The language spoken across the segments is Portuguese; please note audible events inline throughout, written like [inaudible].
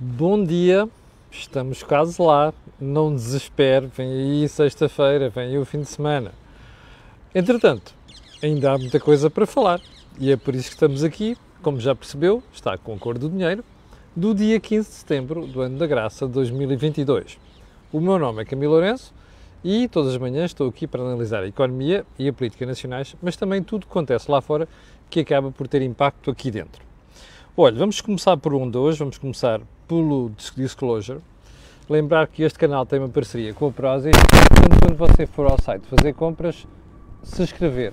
Bom dia, estamos quase lá. Não desespere, vem aí sexta-feira, vem aí o fim de semana. Entretanto, ainda há muita coisa para falar e é por isso que estamos aqui. Como já percebeu, está com a cor do dinheiro, do dia 15 de setembro do ano da graça de 2022. O meu nome é Camilo Lourenço e todas as manhãs estou aqui para analisar a economia e a política nacionais, mas também tudo o que acontece lá fora que acaba por ter impacto aqui dentro. Olha, vamos começar por onde hoje, vamos começar pelo Disclosure. Lembrar que este canal tem uma parceria com a Prozis. Portanto, quando você for ao site fazer compras, se escrever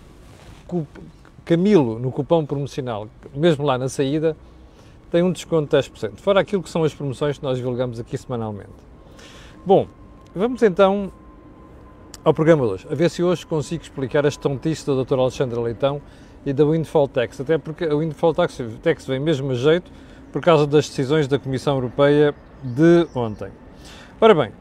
Camilo no cupom promocional, mesmo lá na saída, tem um desconto de 10%. Fora aquilo que são as promoções que nós divulgamos aqui semanalmente. Bom, vamos então ao programa de hoje, a ver se hoje consigo explicar as tontices do Dr. Alexandre Leitão e da Windfall Tax, até porque a Windfall Tax, tax vem mesmo a jeito por causa das decisões da Comissão Europeia de ontem. Ora bem,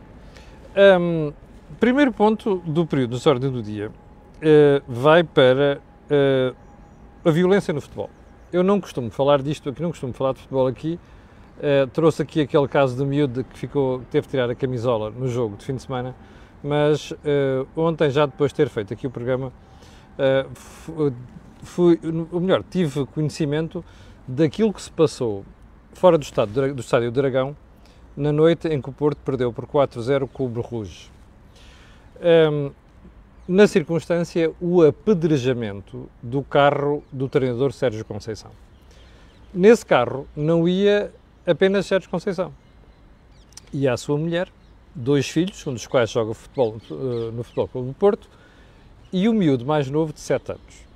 um, primeiro ponto do período de ordem do dia uh, vai para uh, a violência no futebol. Eu não costumo falar disto aqui, não costumo falar de futebol aqui. Uh, trouxe aqui aquele caso do miúdo que ficou, teve de tirar a camisola no jogo de fim de semana, mas ontem, já depois de ter feito aqui o programa, fui, ou melhor, tive conhecimento daquilo que se passou fora do, estado, do estádio Dragão na noite em que o Porto perdeu por 4-0 com o Bruges. Um, na circunstância, o apedrejamento do carro do treinador Sérgio Conceição. Nesse carro não ia apenas Sérgio Conceição. Ia a sua mulher, dois filhos, um dos quais joga futebol, uh, no Futebol Clube do Porto, e o miúdo mais novo de 7 anos.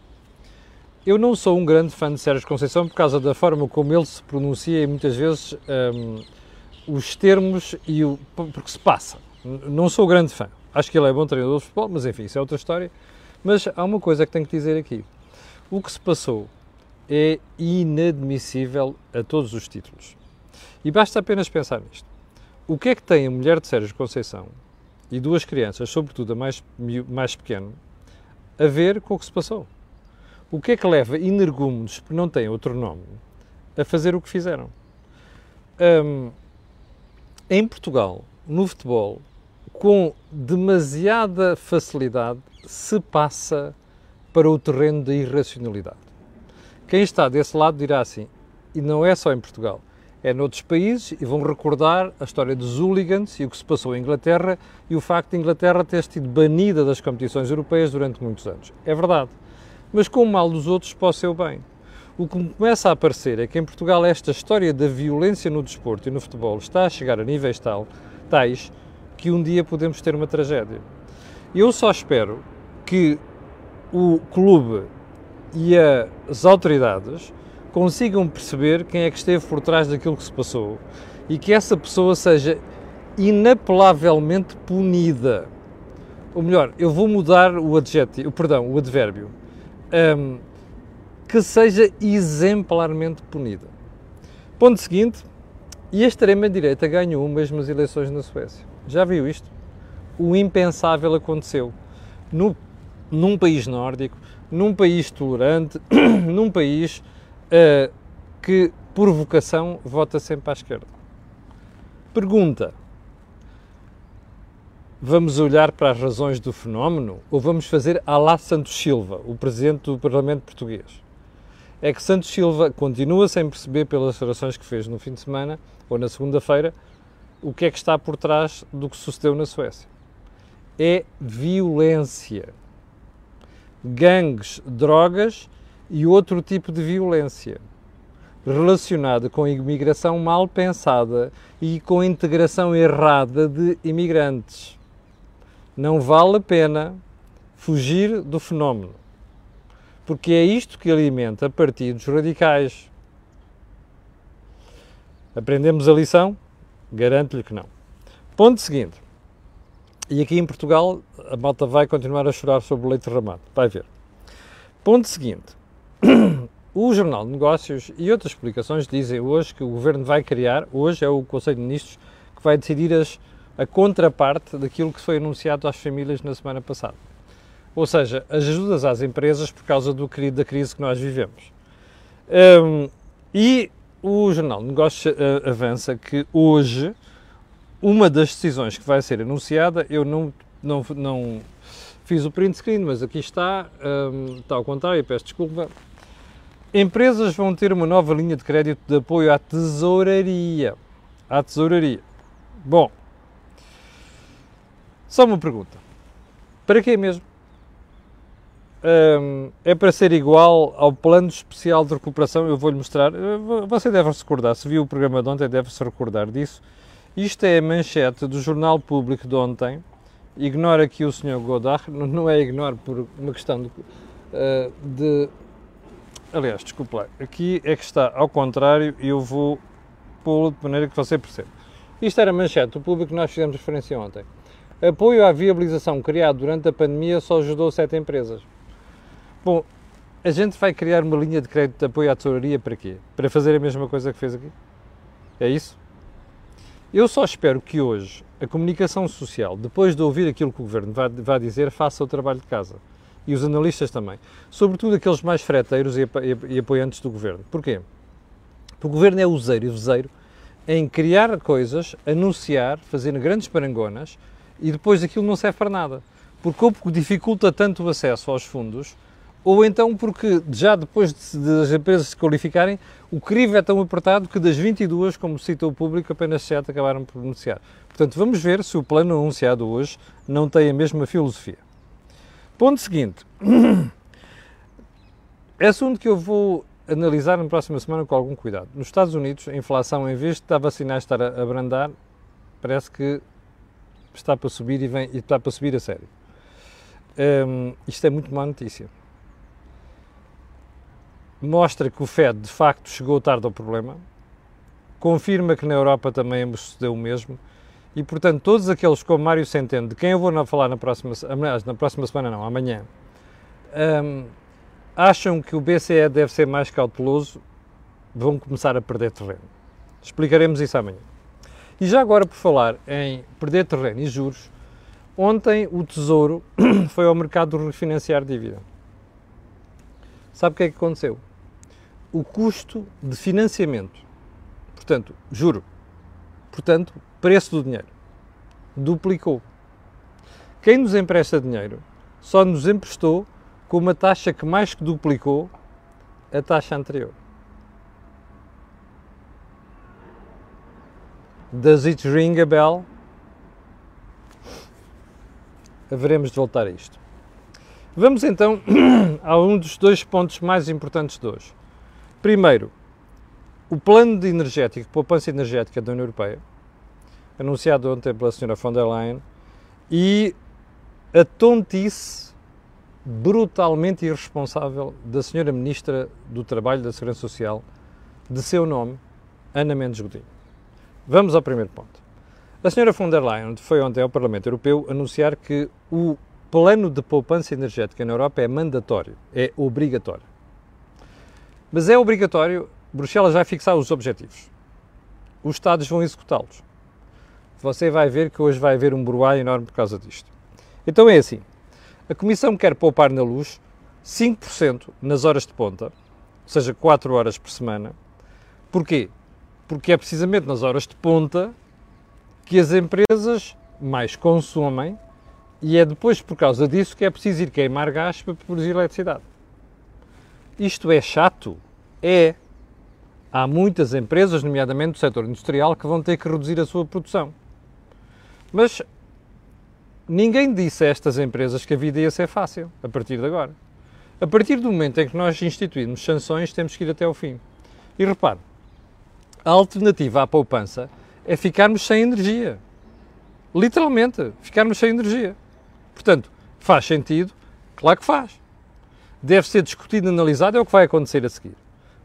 Eu não sou um grande fã de Sérgio Conceição por causa da forma como ele se pronuncia e muitas vezes um, os termos e o porque se passa. Não sou grande fã. Acho que ele é bom treinador de futebol, mas enfim, isso é outra história. Mas há uma coisa que tenho que dizer aqui. O que se passou é inadmissível a todos os títulos. E basta apenas pensar nisto. O que é que tem a mulher de Sérgio Conceição e duas crianças, sobretudo a mais, mais a ver com o que se passou? O que é que leva energúmenos, que não têm outro nome, a fazer o que fizeram? Um, em Portugal, no futebol, com demasiada facilidade, se passa para o terreno da irracionalidade. Quem está desse lado dirá assim, e não é só em Portugal, é noutros países, e vão recordar a história dos hooligans e o que se passou em Inglaterra e o facto de Inglaterra ter sido banida das competições europeias durante muitos anos. É verdade mas com o mal dos outros para o seu bem. O que começa a aparecer é que em Portugal esta história da violência no desporto e no futebol está a chegar a níveis tal, tais que um dia podemos ter uma tragédia. Eu só espero que o clube e as autoridades consigam perceber quem é que esteve por trás daquilo que se passou e que essa pessoa seja inapelavelmente punida. Ou melhor, eu vou mudar o adjetivo, perdão, o advérbio um, que seja exemplarmente punida. Ponto seguinte, e a extrema-direita ganhou mesmo as eleições na Suécia. Já viu isto? O impensável aconteceu. No, num país nórdico, num país tolerante, [coughs] num país uh, que, por vocação, vota sempre à esquerda. Pergunta: vamos olhar para as razões do fenómeno ou vamos fazer a lá Santos Silva, o presidente do Parlamento português? É que Santos Silva continua sem perceber pelas declarações que fez no fim de semana ou na segunda-feira o que é que está por trás do que sucedeu na Suécia. É violência. Gangues, drogas e outro tipo de violência relacionada com a imigração mal pensada e com a integração errada de imigrantes não vale a pena fugir do fenómeno, porque é isto que alimenta partidos radicais. Aprendemos a lição? Garanto-lhe que não. Ponto seguinte. E aqui em Portugal a malta vai continuar a chorar sobre o leite derramado. Vai ver. Ponto seguinte. [clears throat] O Jornal de Negócios e outras publicações dizem hoje que o Governo vai criar, hoje é o Conselho de Ministros que vai decidir as a contraparte daquilo que foi anunciado às famílias na semana passada. Ou seja, as ajudas às empresas por causa do, da crise que nós vivemos. Um, e o Jornal de Negócios uh, avança que hoje uma das decisões que vai ser anunciada, eu não, não, não fiz o print screen, mas aqui está, um, está ao contrário, peço desculpa. Empresas vão ter uma nova linha de crédito de apoio à tesouraria. À tesouraria. Bom, só uma pergunta. Para quê mesmo? É para ser igual ao plano especial de recuperação. Eu vou-lhe mostrar. Você deve se recordar, se viu o programa de ontem, deve se recordar disso. Isto é a manchete do Jornal Público de ontem. Ignora aqui o Sr. Godard, não é ignore por uma questão de, uh, de. Aliás, desculpe lá, aqui é que está ao contrário e eu vou pô-lo de maneira que você perceba. Isto era a manchete do público que nós fizemos referência ontem. Apoio à viabilização criado durante a pandemia só ajudou sete empresas. Bom, a gente vai criar uma linha de crédito de apoio à tesouraria para quê? Para fazer a mesma coisa que fez aqui? É isso? Eu só espero que hoje a comunicação social, depois de ouvir aquilo que o governo vai, dizer, faça o trabalho de casa. E os analistas também. Sobretudo aqueles mais freteiros e, apoiantes do governo. Porquê? Porque o governo é useiro e vezeiro em criar coisas, anunciar, fazer grandes parangonas e depois aquilo não serve para nada. Porque ou dificulta tanto o acesso aos fundos, ou então porque já depois de, das empresas se qualificarem, o crivo é tão apertado que das 22, como citou o público, apenas 7 acabaram por anunciar. Portanto, vamos ver se o plano anunciado hoje não tem a mesma filosofia. Ponto seguinte. [coughs] É assunto que eu vou analisar na próxima semana com algum cuidado. Nos Estados Unidos, a inflação, em vez de estar a de estar a abrandar, parece que está para subir e, vem, está para subir a sério. Um, isto é muito má notícia mostra que o Fed de facto chegou tarde ao problema, confirma que na Europa também sucedeu o mesmo e, portanto, todos aqueles como Mário Centeno, de quem eu vou falar na próxima, na próxima semana, não, amanhã, um, acham que o BCE deve ser mais cauteloso, vão começar a perder terreno. Explicaremos isso amanhã. E já agora, por falar em perder terreno e juros, ontem o Tesouro [clears throat] foi ao mercado refinanciar dívida. Sabe o que é que aconteceu? o custo de financiamento, portanto, juro, portanto, preço do dinheiro, duplicou. Quem nos empresta dinheiro só nos emprestou com uma taxa que mais que duplicou a taxa anterior. Does it ring a bell? Haveremos de voltar a isto. Vamos então [clears throat] a um dos dois pontos mais importantes de hoje. Primeiro, o plano de energético, poupança energética da União Europeia, anunciado ontem pela Sra. von der Leyen, e a tontice brutalmente irresponsável da Sra. Ministra do Trabalho e da Segurança Social, de seu nome, Ana Mendes Godinho. Vamos ao primeiro ponto. A Sra. von der Leyen foi ontem ao Parlamento Europeu anunciar que o plano de poupança energética na Europa é mandatório, é obrigatório. Mas é obrigatório, Bruxelas vai fixar os objetivos. Os Estados vão executá-los. Você vai ver que hoje vai haver um bruá enorme por causa disto. Então é assim: a Comissão quer poupar na luz 5% nas horas de ponta, ou seja, 4 horas por semana. Porquê? Porque é precisamente nas horas de ponta que as empresas mais consomem e é depois por causa disso que é preciso ir queimar gás para produzir eletricidade. Isto é chato? É. Há muitas empresas, nomeadamente do setor industrial, que vão ter que reduzir a sua produção. Mas ninguém disse a estas empresas que a vida ia ser fácil a partir de agora. A partir do momento em que nós instituímos sanções, temos que ir até ao fim. E repare, a alternativa à poupança é ficarmos sem energia. Literalmente, ficarmos sem energia. Portanto, faz sentido? Claro que faz deve ser discutido analisado, é o que vai acontecer a seguir.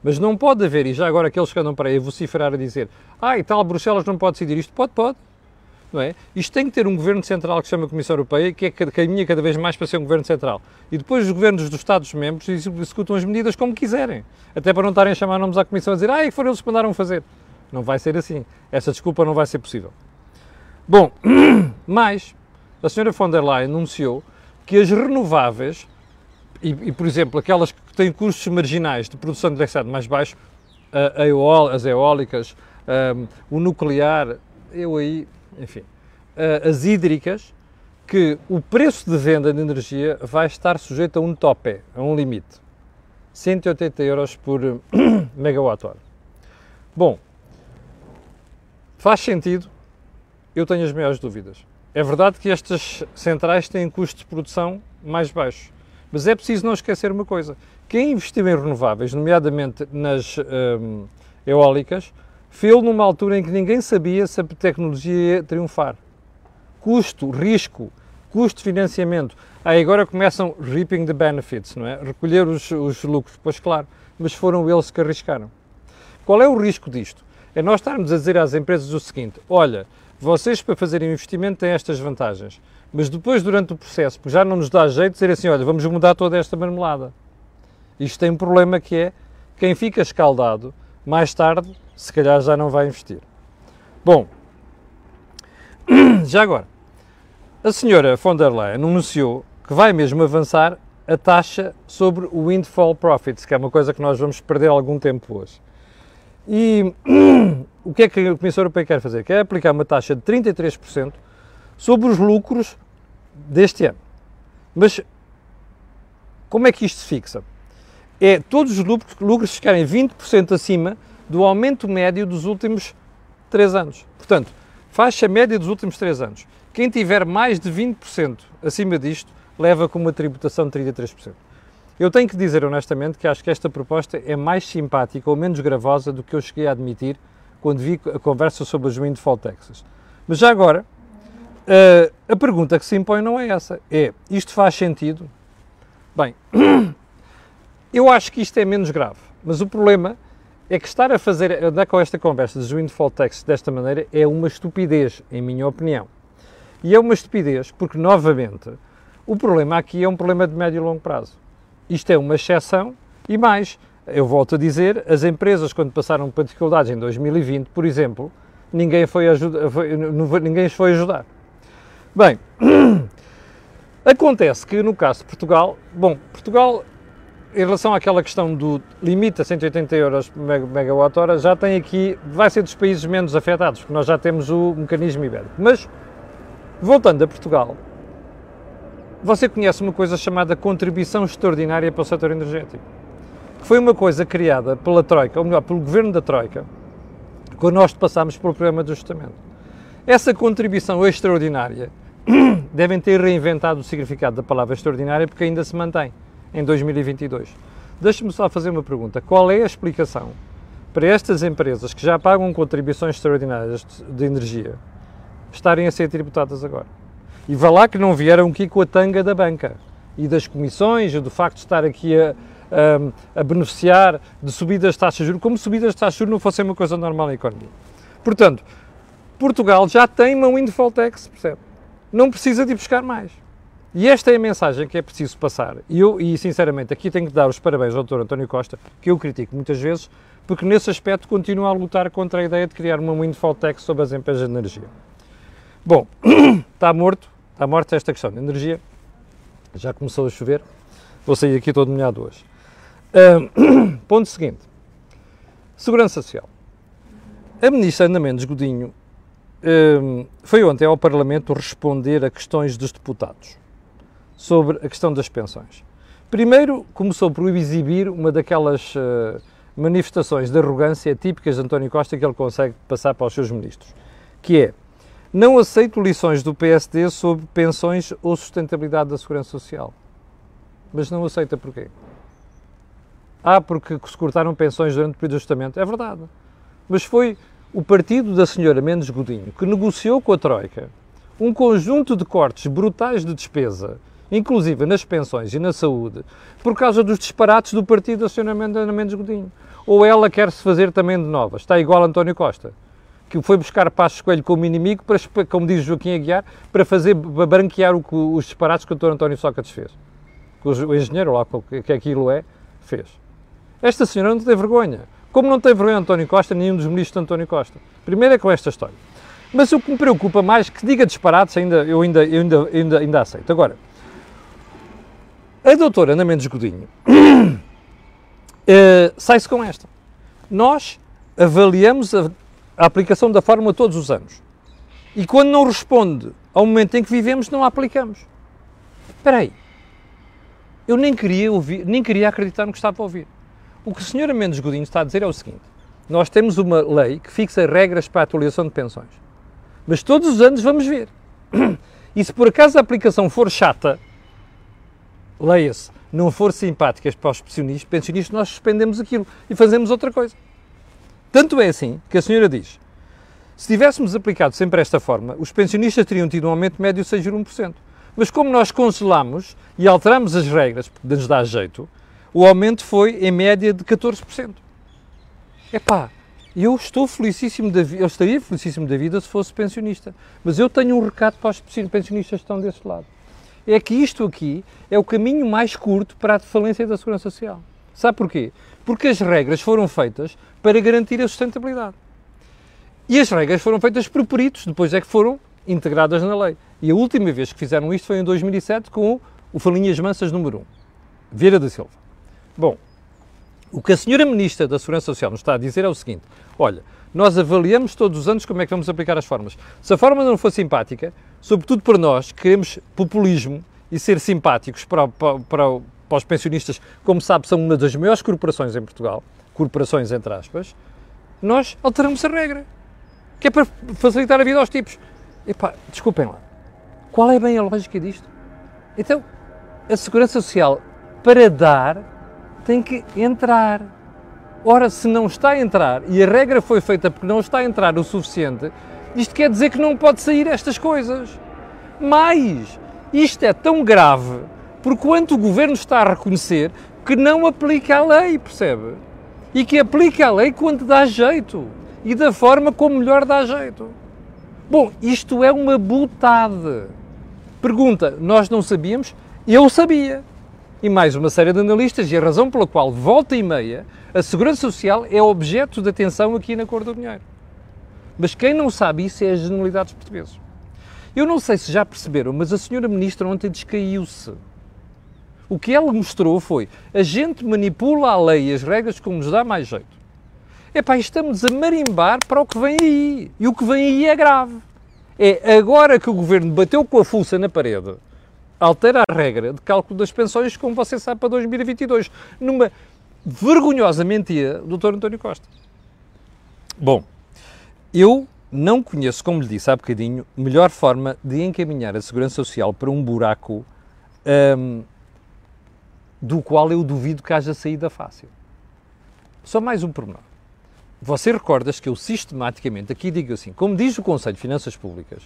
Mas não pode haver, e já agora aqueles que andam para aí vociferar a dizer ah, e tal, Bruxelas não pode decidir isto. Pode, pode. Não é? Isto tem que ter um governo central que se chama Comissão Europeia, que é caminha cada vez mais para ser um governo central. E depois os governos dos Estados-membros executam as medidas como quiserem. Até para não estarem a chamar nomes à Comissão a dizer ah, e foram eles que mandaram fazer. Não vai ser assim. Essa desculpa não vai ser possível. Bom, [clears throat] mais, a senhora von der Leyen anunciou que as renováveis e, e, por exemplo, aquelas que têm custos marginais de produção de eletricidade mais baixos, a, a eol, as eólicas, um, o nuclear, eu aí, enfim, uh, as hídricas, que o preço de venda de energia vai estar sujeito a um tope, a um limite. 180 euros por [coughs] megawatt-hora. Bom, faz sentido? Eu tenho as maiores dúvidas. É verdade que estas centrais têm custos de produção mais baixos, mas é preciso não esquecer uma coisa: quem investiu em renováveis, nomeadamente nas hum, eólicas, fez-lo numa altura em que ninguém sabia se a tecnologia ia triunfar. Custo, risco, custo de financiamento. Aí agora começam reaping the benefits, não é? Recolher os, os lucros, pois claro, mas foram eles que arriscaram. Qual é o risco disto? É nós estarmos a dizer às empresas o seguinte: olha, vocês para fazerem investimento têm estas vantagens, mas depois, durante o processo, já não nos dá jeito dizer assim: olha, vamos mudar toda esta marmelada. Isto tem um problema que é quem fica escaldado, mais tarde, se calhar já não vai investir. Bom, [clears throat] já agora, a senhora von der Leyen anunciou que vai mesmo avançar a taxa sobre o windfall profits, que é uma coisa que nós vamos perder algum tempo hoje. E [clears throat] o que é que a Comissão Europeia quer fazer? Quer aplicar uma taxa de 33% sobre os lucros deste ano. Mas como é que isto se fixa? É todos os lucros, lucros ficarem 20% acima do aumento médio dos últimos 3 anos. Portanto, faixa média dos últimos 3 anos. Quem tiver mais de 20% acima disto, leva com uma tributação de 33%. Eu tenho que dizer honestamente que acho que esta proposta é mais simpática ou menos gravosa do que eu cheguei a admitir quando vi a conversa sobre as windfall taxes. Mas já agora, uh, a pergunta que se impõe não é essa. É, isto faz sentido? Bem, [clears throat] eu acho que isto é menos grave, mas o problema é que estar a fazer, andar com esta conversa das windfall taxes desta maneira é uma estupidez, em minha opinião. E é uma estupidez porque, novamente, o problema aqui é um problema de médio e longo prazo. Isto é uma exceção e mais, eu volto a dizer, as empresas quando passaram por dificuldades em 2020, por exemplo, ninguém foi, ajuda, foi, ninguém foi ajudar. Bem, [clears throat] acontece que no caso de Portugal, bom, Portugal em relação àquela questão do limite a 180 euros por megawatt-hora, já tem aqui, vai ser dos países menos afetados, porque nós já temos o mecanismo ibérico. Mas, voltando a Portugal, você conhece uma coisa chamada contribuição extraordinária para o setor energético, que foi uma coisa criada pela Troika, ou melhor, pelo governo da Troika, quando nós passámos pelo programa de ajustamento. Essa contribuição extraordinária [clears throat] devem ter reinventado o significado da palavra extraordinária porque ainda se mantém em 2022. Deixe-me só fazer uma pergunta. Qual é a explicação para estas empresas que já pagam contribuições extraordinárias de energia estarem a ser tributadas agora? E vá lá que não vieram aqui com a tanga da banca e das comissões e do facto de estar aqui a, a, a beneficiar de subidas de taxas de juros, como subidas de taxas de juros não fossem uma coisa normal na economia. Portanto, Portugal já tem uma windfall tax, percebe? Não precisa de buscar mais. E esta é a mensagem que é preciso passar. E eu, e sinceramente, aqui tenho que dar os parabéns ao Dr. António Costa, que eu critico muitas vezes, porque nesse aspecto continua a lutar contra a ideia de criar uma windfall tax sobre as empresas de energia. Bom, [coughs] está morto, Está morta esta questão de energia. Já começou a chover. Vou sair aqui todo molhado hoje. Uh, [coughs] ponto seguinte. Segurança Social. A ministra Ana Mendes Godinho uh, foi ontem ao Parlamento responder a questões dos deputados sobre a questão das pensões. Primeiro, começou por exibir uma daquelas uh, manifestações de arrogância típicas de António Costa que ele consegue passar para os seus ministros, que é não aceito lições do PSD sobre pensões ou sustentabilidade da segurança social. Mas não aceita porquê? Ah, porque se cortaram pensões durante o período de ajustamento. É verdade. Mas foi o partido da senhora Mendes Godinho que negociou com a Troika um conjunto de cortes brutais de despesa, inclusive nas pensões e na saúde, por causa dos disparates do partido da senhora Mendes Godinho. Ou ela quer se fazer também de novas. Está igual a António Costa que foi buscar Passos Coelho como inimigo, para, como diz Joaquim Aguiar, para fazer para branquear o, os disparates que o Dr. António Sócrates fez. Que o engenheiro lá, que aquilo é, fez. Esta senhora não tem vergonha. Como não tem vergonha António Costa, nenhum dos ministros de António Costa. Primeiro é com esta história. Mas o que me preocupa mais, que diga disparates, ainda, eu ainda, eu ainda, ainda, ainda aceito. Agora, a doutora Ana Mendes Godinho uh, [clears throat] sai-se com esta. nós avaliamos a, a aplicação da fórmula todos os anos. E quando não responde ao momento em que vivemos, não a aplicamos. Espera aí. Eu nem queria, ouvir, nem queria acreditar no que estava a ouvir. O que a senhora Mendes Godinho está a dizer é o seguinte. Nós temos uma lei que fixa regras para a atualização de pensões. Mas todos os anos vamos ver. [clears throat] E se por acaso a aplicação for chata, leia-se, não for simpática para os pensionistas, pensionistas, nós suspendemos aquilo e fazemos outra coisa. Tanto é assim que a senhora diz, se tivéssemos aplicado sempre esta forma, os pensionistas teriam tido um aumento médio de 6,1%. Mas como nós congelamos e alteramos as regras, porque nos dá jeito, o aumento foi em média de 14%. Epá, eu estou felicíssimo da vida, eu estaria felicíssimo da vida se fosse pensionista, mas eu tenho um recado para os pensionistas que estão desse lado. É que isto aqui é o caminho mais curto para a falência da Segurança Social. Sabe porquê? Porque as regras foram feitas para garantir a sustentabilidade. E as regras foram feitas por peritos, depois é que foram integradas na lei. E a última vez que fizeram isto foi em 2007 com o Falinhas Mansas número 1, Vieira da Silva. Bom, o que a senhora Ministra da Segurança Social nos está a dizer é o seguinte: olha, nós avaliamos todos os anos como é que vamos aplicar as formas. Se a forma não for simpática, sobretudo para nós que queremos populismo e ser simpáticos para, para, para, para os pensionistas, como sabe, são uma das maiores corporações em Portugal, corporações entre aspas, nós alteramos a regra, que é para facilitar a vida aos tipos. Epá, desculpem lá, qual é bem a lógica disto? Então, a Segurança Social, para dar, tem que entrar. Ora, se não está a entrar e a regra foi feita porque não está a entrar o suficiente, isto quer dizer que não pode sair estas coisas. Mas isto é tão grave por quanto o governo está a reconhecer que não aplica a lei, percebe? E que aplica a lei quando dá jeito e da forma como melhor dá jeito. Bom, isto é uma butade. Pergunta: nós não sabíamos? Eu sabia e mais uma série de analistas, e a razão pela qual, volta e meia, a segurança social é objeto de atenção aqui na Cor do Dinheiro. Mas quem não sabe isso é a generalidade dos portugueses. Eu não sei se já perceberam, mas a senhora ministra ontem descaiu-se. O que ela mostrou foi, a gente manipula a lei e as regras como nos dá mais jeito. Epá, estamos a marimbar para o que vem aí. E o que vem aí é grave. É agora que o governo bateu com a fuça na parede altera a regra de cálculo das pensões, como você sabe, para 2022, numa vergonhosa mentira do Dr. António Costa. Bom, eu não conheço, como lhe disse há bocadinho, melhor forma de encaminhar a segurança social para um buraco um, do qual eu duvido que haja saída fácil. Só mais um pormenor. Você recordas que eu sistematicamente, aqui digo assim, como diz o Conselho de Finanças Públicas,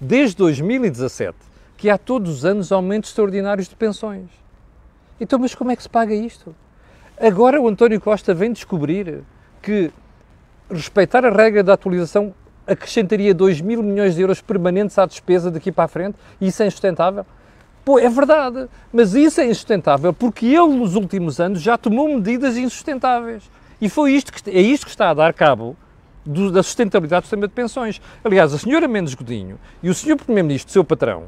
desde 2017 que há todos os anos aumentos extraordinários de pensões. Então, mas como é que se paga isto? Agora o António Costa vem descobrir que respeitar a regra da atualização acrescentaria 2 mil milhões de euros permanentes à despesa daqui para a frente e isso é insustentável? Pô, é verdade, mas isso é insustentável porque ele nos últimos anos já tomou medidas insustentáveis. E foi isto que, é isto que está a dar cabo do, da sustentabilidade do sistema de pensões. Aliás, a senhora Mendes Godinho e o senhor Primeiro-Ministro, seu patrão,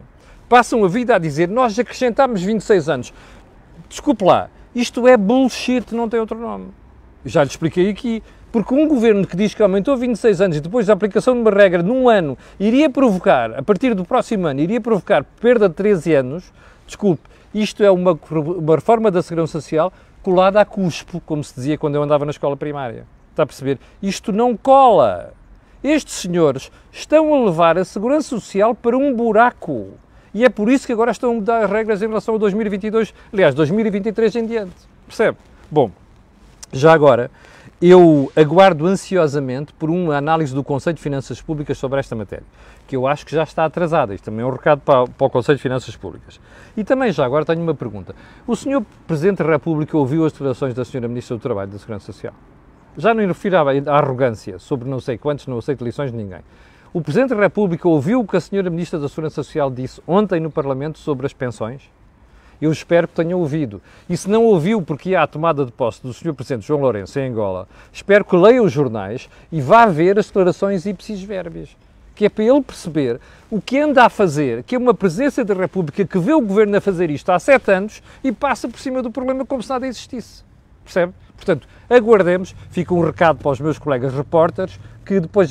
passam a vida a dizer nós acrescentámos 26 anos. Desculpe lá, isto é bullshit, não tem outro nome. Já lhe expliquei aqui. Porque um governo que diz que aumentou 26 anos e depois da aplicação de uma regra num ano iria provocar, a partir do próximo ano, iria provocar perda de 13 anos, desculpe, isto é uma, uma reforma da Segurança Social colada a cuspo, como se dizia quando eu andava na escola primária. Está a perceber? Isto não cola. Estes senhores estão a levar a Segurança Social para um buraco. E é por isso que agora estão a mudar as regras em relação a 2022, aliás, 2023 em diante. Percebe? Bom, já agora, eu aguardo ansiosamente por uma análise do Conselho de Finanças Públicas sobre esta matéria, que eu acho que já está atrasada. Isto também é um recado para, para o Conselho de Finanças Públicas. E também, já agora, tenho uma pergunta. O Sr. Presidente da República ouviu as declarações da Sra. Ministra do Trabalho e da Segurança Social? Já não refiro à arrogância sobre não sei quantos, não aceito lições de ninguém. O Presidente da República ouviu o que a Senhora Ministra da Segurança Social disse ontem no Parlamento sobre as pensões? Eu espero que tenha ouvido. E se não ouviu porque ia à tomada de posse do Sr. Presidente João Lourenço em Angola, espero que leia os jornais e vá ver as declarações ipsis verbis. Que é para ele perceber o que anda a fazer, que é uma Presidência da República que vê o Governo a fazer isto há sete anos e passa por cima do problema como se nada existisse. Percebe? Portanto, aguardemos, fica um recado para os meus colegas repórteres que depois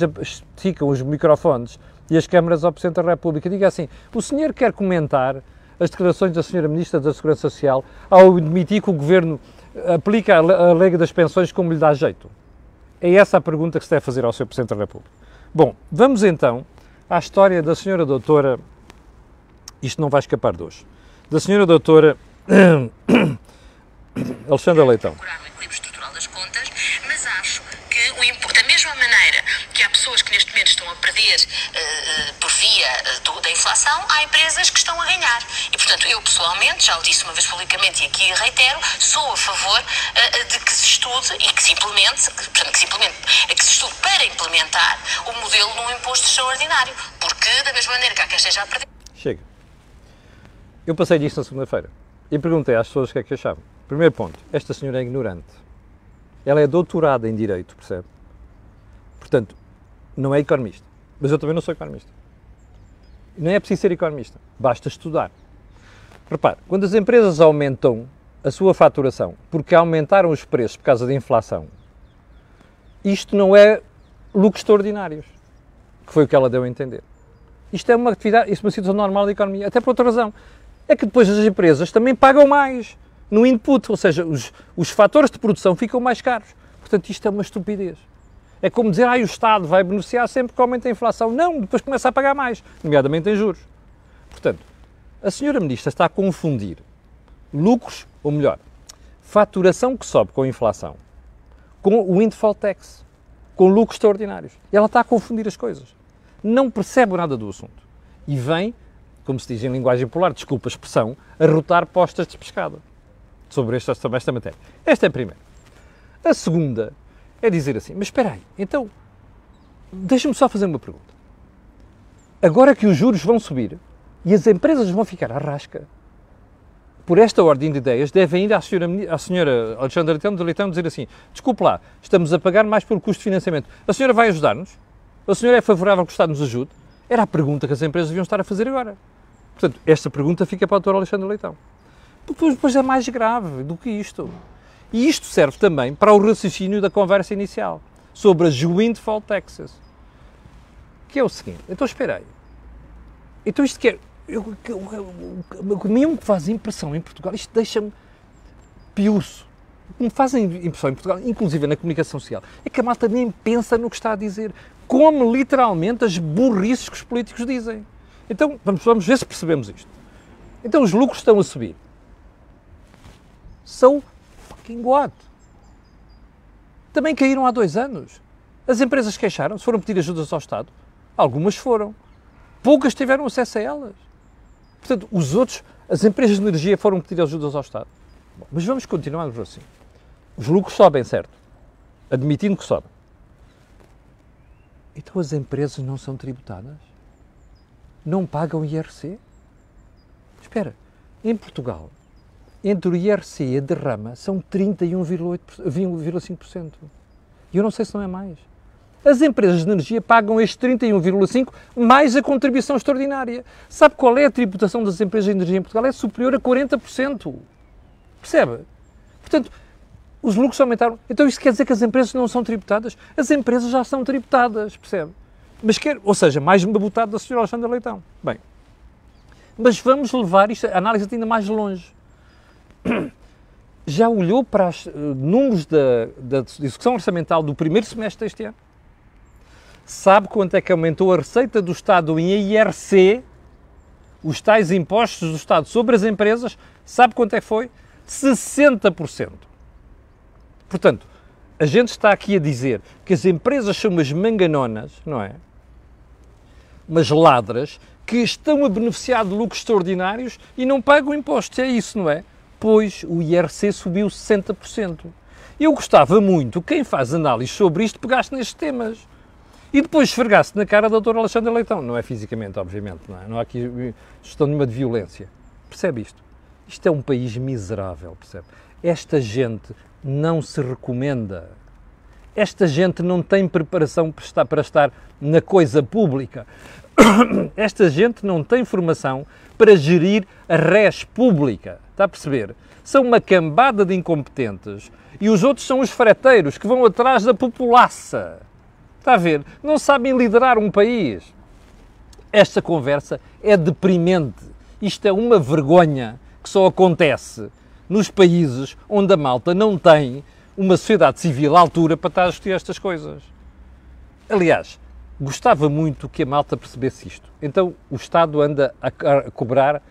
ficam os microfones e as câmaras ao Presidente da República. Diga assim: o senhor quer comentar as declarações da senhora Ministra da Segurança Social ao admitir que o Governo aplica a lei das pensões como lhe dá jeito? É essa a pergunta que se deve fazer ao Sr. Presidente da República. Bom, vamos então à história da senhora doutora, isto não vai escapar de hoje, da senhora doutora [clears throat] Alexandra Leitão. pessoas que neste momento estão a perder uh, por via uh, da inflação, há empresas que estão a ganhar. E, portanto, eu pessoalmente, já o disse uma vez publicamente e aqui reitero, sou a favor uh, de que se estude e que se implemente, que, portanto, que se implemente, que se estude para implementar o modelo de um imposto extraordinário. Porque, da mesma maneira que há quem esteja a perder. Chega. Eu passei disto na segunda-feira e perguntei às pessoas o que é que achavam. Primeiro ponto, esta senhora é ignorante. Ela é doutorada em Direito, percebe? Portanto, não é economista. Mas eu também não sou economista. Não é preciso ser economista, basta estudar. Repare, quando as empresas aumentam a sua faturação porque aumentaram os preços por causa da inflação, isto não é lucros extraordinários, que foi o que ela deu a entender. Isto é uma atividade, isto é uma situação normal da economia, até por outra razão. É que depois as empresas também pagam mais no input, ou seja, os, os fatores de produção ficam mais caros. Portanto, isto é uma estupidez. É como dizer, ah, o Estado vai beneficiar sempre que aumenta a inflação. Não, depois começa a pagar mais, nomeadamente em juros. Portanto, a senhora Ministra está a confundir lucros, ou melhor, faturação que sobe com a inflação, com o windfall tax, com lucros extraordinários. Ela está a confundir as coisas. Não percebe nada do assunto. E vem, como se diz em linguagem popular, desculpa a expressão, a rotar postas de pescada sobre esta, sobre esta matéria. Esta é a primeira. A segunda é dizer assim: mas espera aí, então, deixa-me só fazer uma pergunta. Agora que os juros vão subir e as empresas vão ficar à rasca, por esta ordem de ideias, devem ir à senhora, à senhora Alexandra Leitão, de Leitão dizer assim: desculpe lá, estamos a pagar mais pelo custo de financiamento. A senhora vai ajudar-nos? A senhora é favorável que o Estado nos ajude? Era a pergunta que as empresas deviam estar a fazer agora. Portanto, esta pergunta fica para o Dr. Alexandre Leitão. Depois, depois é mais grave do que isto. E isto serve também para o raciocínio da conversa inicial sobre as windfall taxes. Que é o seguinte, então espera aí. Então isto que é. Eu, a mim me faz impressão em Portugal, isto deixa-me piuço. O que me faz impressão em Portugal, inclusive na comunicação social, é que a malta nem pensa no que está a dizer. Como literalmente as burrices que os políticos dizem. Então vamos, vamos ver se percebemos isto. Então os lucros estão a subir. São fucking what? Também caíram há dois anos. As empresas queixaram-se, foram pedir ajudas ao Estado. Algumas foram. Poucas tiveram acesso a elas. Portanto, os outros, as empresas de energia foram pedir ajudas ao Estado. Bom, mas vamos continuar assim. Os lucros sobem, certo? Admitindo que sobem. Então as empresas não são tributadas? Não pagam IRC? Espera, em Portugal, entre o IRC e a derrama são 31,5%. E eu não sei se não é mais. As empresas de energia pagam este 31,5% mais a contribuição extraordinária. Sabe qual é a tributação das empresas de energia em Portugal? É superior a 40%. Percebe? Portanto, os lucros aumentaram. Então isto quer dizer que as empresas não são tributadas? As empresas já são tributadas, percebe? Mas quer, ou seja, mais uma botada da senhora Alexandra Leitão. Bem, mas vamos levar isto, a análise ainda mais longe [clears throat] já olhou para os uh, números da, da discussão orçamental do primeiro semestre deste ano? Sabe quanto é que aumentou a receita do Estado em IRC, os tais impostos do Estado sobre as empresas? Sabe quanto é que foi? 60%. Portanto, a gente está aqui a dizer que as empresas são umas manganonas, não é? Umas ladras que estão a beneficiar de lucros extraordinários e não pagam impostos. É isso, não é? Depois o IRC subiu 60%. Eu gostava muito, quem faz análise sobre isto, pegasse nestes temas e depois esfregasse na cara da doutora Alexandre Leitão. Não é fisicamente, obviamente, não, é? não há aqui gestão nenhuma de violência. Percebe isto? Isto é um país miserável, percebe? Esta gente não se recomenda. Esta gente não tem preparação para estar, para estar na coisa pública. [coughs] Esta gente não tem formação para gerir a res pública. Está a perceber? São uma cambada de incompetentes E os outros são os freteiros que vão atrás da populaça. Está a ver? Não sabem liderar um país. Esta conversa é deprimente. Isto é uma vergonha que só acontece nos países onde a malta não tem uma sociedade civil à altura para estar a discutir estas coisas. Aliás, gostava muito que a malta percebesse isto. Então o Estado anda a, cobrar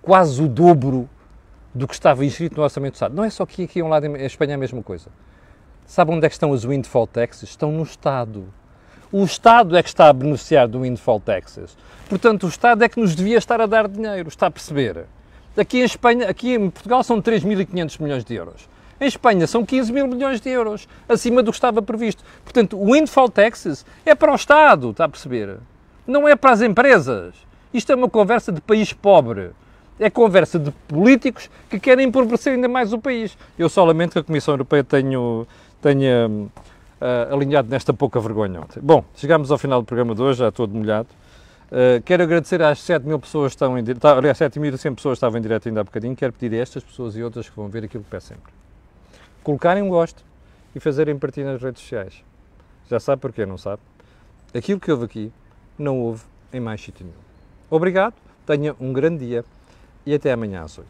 quase o dobro do que estava inscrito no Orçamento do Estado. Não é só aqui a um lado em Espanha é a mesma coisa. Sabe onde é que estão as windfall taxes? Estão no Estado. O Estado é que está a beneficiar do windfall taxes. Portanto, o Estado é que nos devia estar a dar dinheiro, está a perceber? Aqui em Espanha, aqui em Portugal são 3.500 milhões de euros. Em Espanha são 15 mil milhões de euros, acima do que estava previsto. Portanto, o windfall taxes é para o Estado, está a perceber? Não é para as empresas. Isto é uma conversa de país pobre. É conversa de políticos que querem empobrecer ainda mais o país. Eu só lamento que a Comissão Europeia tenha, tenha uh, alinhado nesta pouca vergonha ontem. Bom, chegamos ao final do programa de hoje, já todo molhado. Uh, quero agradecer às 7 mil pessoas que estão em direto, tá, aliás, 7.100 pessoas estavam em direto ainda há bocadinho. Quero pedir a estas pessoas e outras que vão ver aquilo que peço sempre. Colocarem um gosto e fazerem partilha nas redes sociais. Já sabe porquê, não sabe? Aquilo que houve aqui não houve em mais sítio nenhum. Obrigado, tenha um grande dia e até amanhã às 8.